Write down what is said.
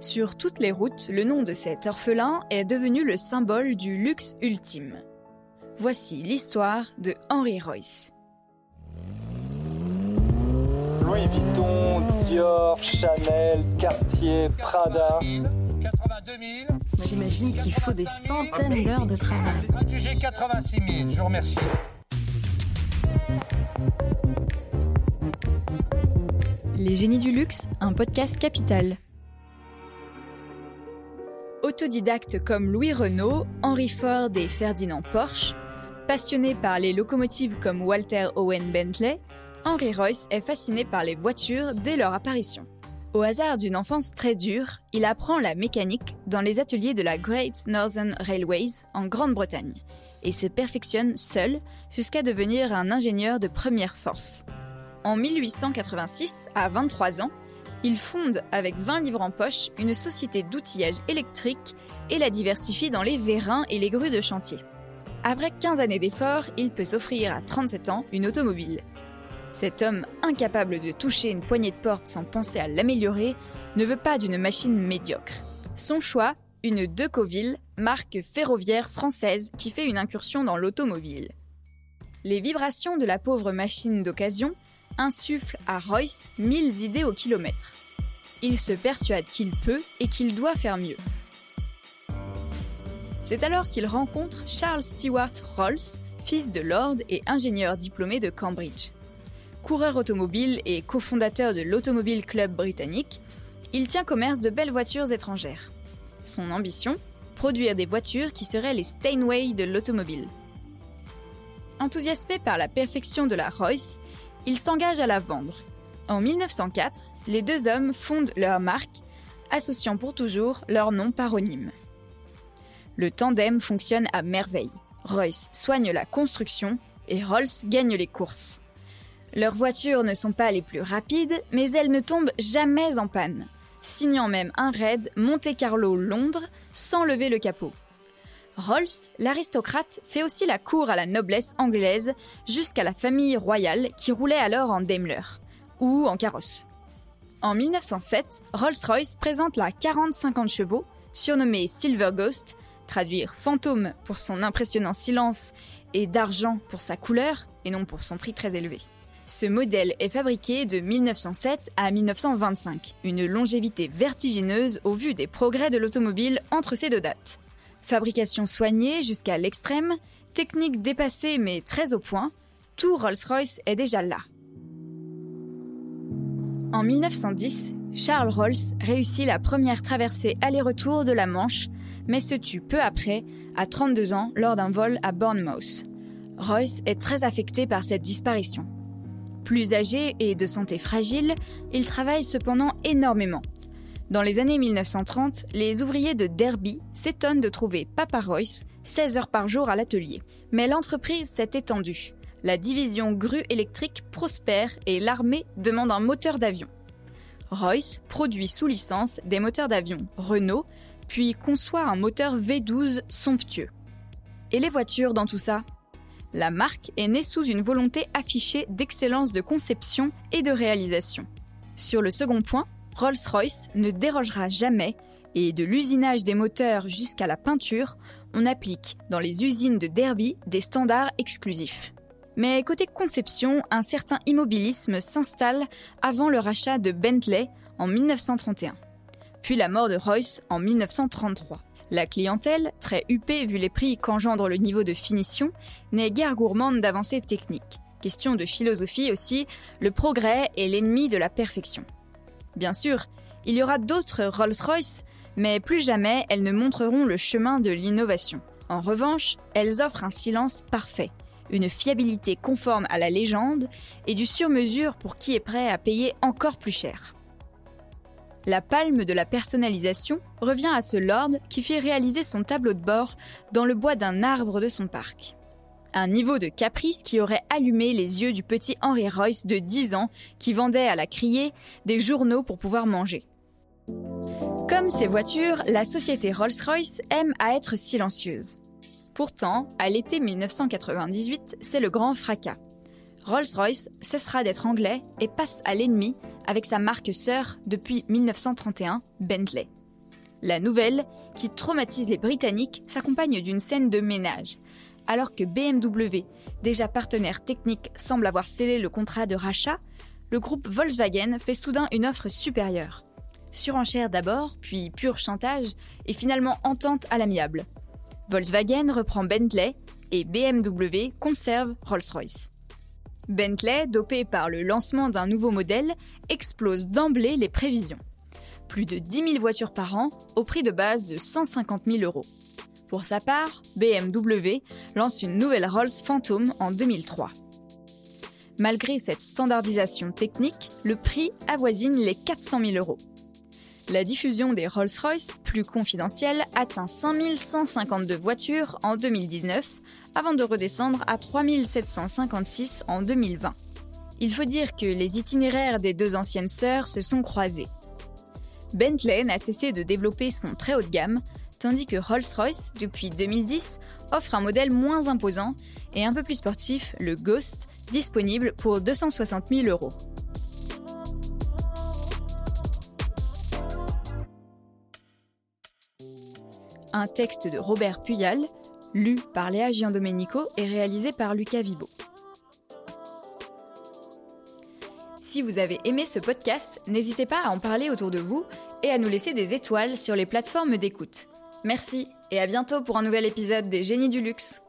Sur toutes les routes, le nom de cet orphelin est devenu le symbole du luxe ultime. Voici l'histoire de Henry Royce. Louis Vuitton, Dior, Chanel, Cartier, Prada. 82 000. J'imagine qu'il faut des centaines d'heures de travail. J'ai 86 000, je vous remercie. Les génies du luxe, un podcast capital. Autodidacte comme Louis Renault, Henry Ford et Ferdinand Porsche, passionné par les locomotives comme Walter Owen Bentley, Henry Royce est fasciné par les voitures dès leur apparition. Au hasard d'une enfance très dure, il apprend la mécanique dans les ateliers de la Great Northern Railways en Grande-Bretagne et se perfectionne seul jusqu'à devenir un ingénieur de première force. En 1886, à 23 ans, il fonde avec 20 livres en poche une société d'outillage électrique et la diversifie dans les vérins et les grues de chantier. Après 15 années d'efforts, il peut s'offrir à 37 ans une automobile. Cet homme, incapable de toucher une poignée de porte sans penser à l'améliorer, ne veut pas d'une machine médiocre. Son choix, une Decoville, marque ferroviaire française qui fait une incursion dans l'automobile. Les vibrations de la pauvre machine d'occasion insuffle à Royce mille idées au kilomètre. Il se persuade qu'il peut et qu'il doit faire mieux. C'est alors qu'il rencontre Charles Stewart Rolls, fils de lord et ingénieur diplômé de Cambridge. Coureur automobile et cofondateur de l'Automobile Club britannique, il tient commerce de belles voitures étrangères. Son ambition Produire des voitures qui seraient les Steinway de l'automobile. Enthousiasmé par la perfection de la Royce, il s'engage à la vendre. En 1904, les deux hommes fondent leur marque, associant pour toujours leur nom paronyme. Le tandem fonctionne à merveille. Royce soigne la construction et Rolls gagne les courses. Leurs voitures ne sont pas les plus rapides, mais elles ne tombent jamais en panne, signant même un raid Monte-Carlo-Londres sans lever le capot. Rolls, l'aristocrate, fait aussi la cour à la noblesse anglaise jusqu'à la famille royale qui roulait alors en Daimler, ou en carrosse. En 1907, Rolls-Royce présente la 40-50 chevaux, surnommée Silver Ghost, traduire fantôme pour son impressionnant silence et d'argent pour sa couleur, et non pour son prix très élevé. Ce modèle est fabriqué de 1907 à 1925, une longévité vertigineuse au vu des progrès de l'automobile entre ces deux dates. Fabrication soignée jusqu'à l'extrême, technique dépassée mais très au point, tout Rolls-Royce est déjà là. En 1910, Charles Rolls réussit la première traversée aller-retour de la Manche, mais se tue peu après, à 32 ans, lors d'un vol à Bournemouth. Royce est très affecté par cette disparition. Plus âgé et de santé fragile, il travaille cependant énormément. Dans les années 1930, les ouvriers de Derby s'étonnent de trouver Papa Royce 16 heures par jour à l'atelier. Mais l'entreprise s'est étendue. La division grue électrique prospère et l'armée demande un moteur d'avion. Royce produit sous licence des moteurs d'avion Renault, puis conçoit un moteur V12 somptueux. Et les voitures dans tout ça? La marque est née sous une volonté affichée d'excellence de conception et de réalisation. Sur le second point, Rolls-Royce ne dérogera jamais et de l'usinage des moteurs jusqu'à la peinture, on applique dans les usines de Derby des standards exclusifs. Mais côté conception, un certain immobilisme s'installe avant le rachat de Bentley en 1931, puis la mort de Royce en 1933. La clientèle, très huppée vu les prix qu'engendre le niveau de finition, n'est guère gourmande d'avancées techniques. Question de philosophie aussi, le progrès est l'ennemi de la perfection. Bien sûr, il y aura d'autres Rolls-Royce, mais plus jamais elles ne montreront le chemin de l'innovation. En revanche, elles offrent un silence parfait, une fiabilité conforme à la légende et du sur-mesure pour qui est prêt à payer encore plus cher. La palme de la personnalisation revient à ce lord qui fit réaliser son tableau de bord dans le bois d'un arbre de son parc. Un niveau de caprice qui aurait allumé les yeux du petit Henry Royce de 10 ans qui vendait à la criée des journaux pour pouvoir manger. Comme ses voitures, la société Rolls-Royce aime à être silencieuse. Pourtant, à l'été 1998, c'est le grand fracas. Rolls-Royce cessera d'être anglais et passe à l'ennemi avec sa marque sœur depuis 1931, Bentley. La nouvelle, qui traumatise les Britanniques, s'accompagne d'une scène de ménage. Alors que BMW, déjà partenaire technique, semble avoir scellé le contrat de rachat, le groupe Volkswagen fait soudain une offre supérieure. Surenchère d'abord, puis pur chantage, et finalement entente à l'amiable. Volkswagen reprend Bentley et BMW conserve Rolls-Royce. Bentley, dopé par le lancement d'un nouveau modèle, explose d'emblée les prévisions. Plus de 10 000 voitures par an au prix de base de 150 000 euros. Pour sa part, BMW lance une nouvelle Rolls Phantom en 2003. Malgré cette standardisation technique, le prix avoisine les 400 000 euros. La diffusion des Rolls-Royce, plus confidentielle, atteint 5152 voitures en 2019, avant de redescendre à 3756 en 2020. Il faut dire que les itinéraires des deux anciennes sœurs se sont croisés. Bentley n'a cessé de développer son très haut de gamme, tandis que Rolls-Royce, depuis 2010, offre un modèle moins imposant et un peu plus sportif, le Ghost, disponible pour 260 000 euros. Un texte de Robert Puyal, lu par Léa Giandomenico et réalisé par Lucas Vibo. Si vous avez aimé ce podcast, n'hésitez pas à en parler autour de vous et à nous laisser des étoiles sur les plateformes d'écoute. Merci et à bientôt pour un nouvel épisode des Génies du Luxe.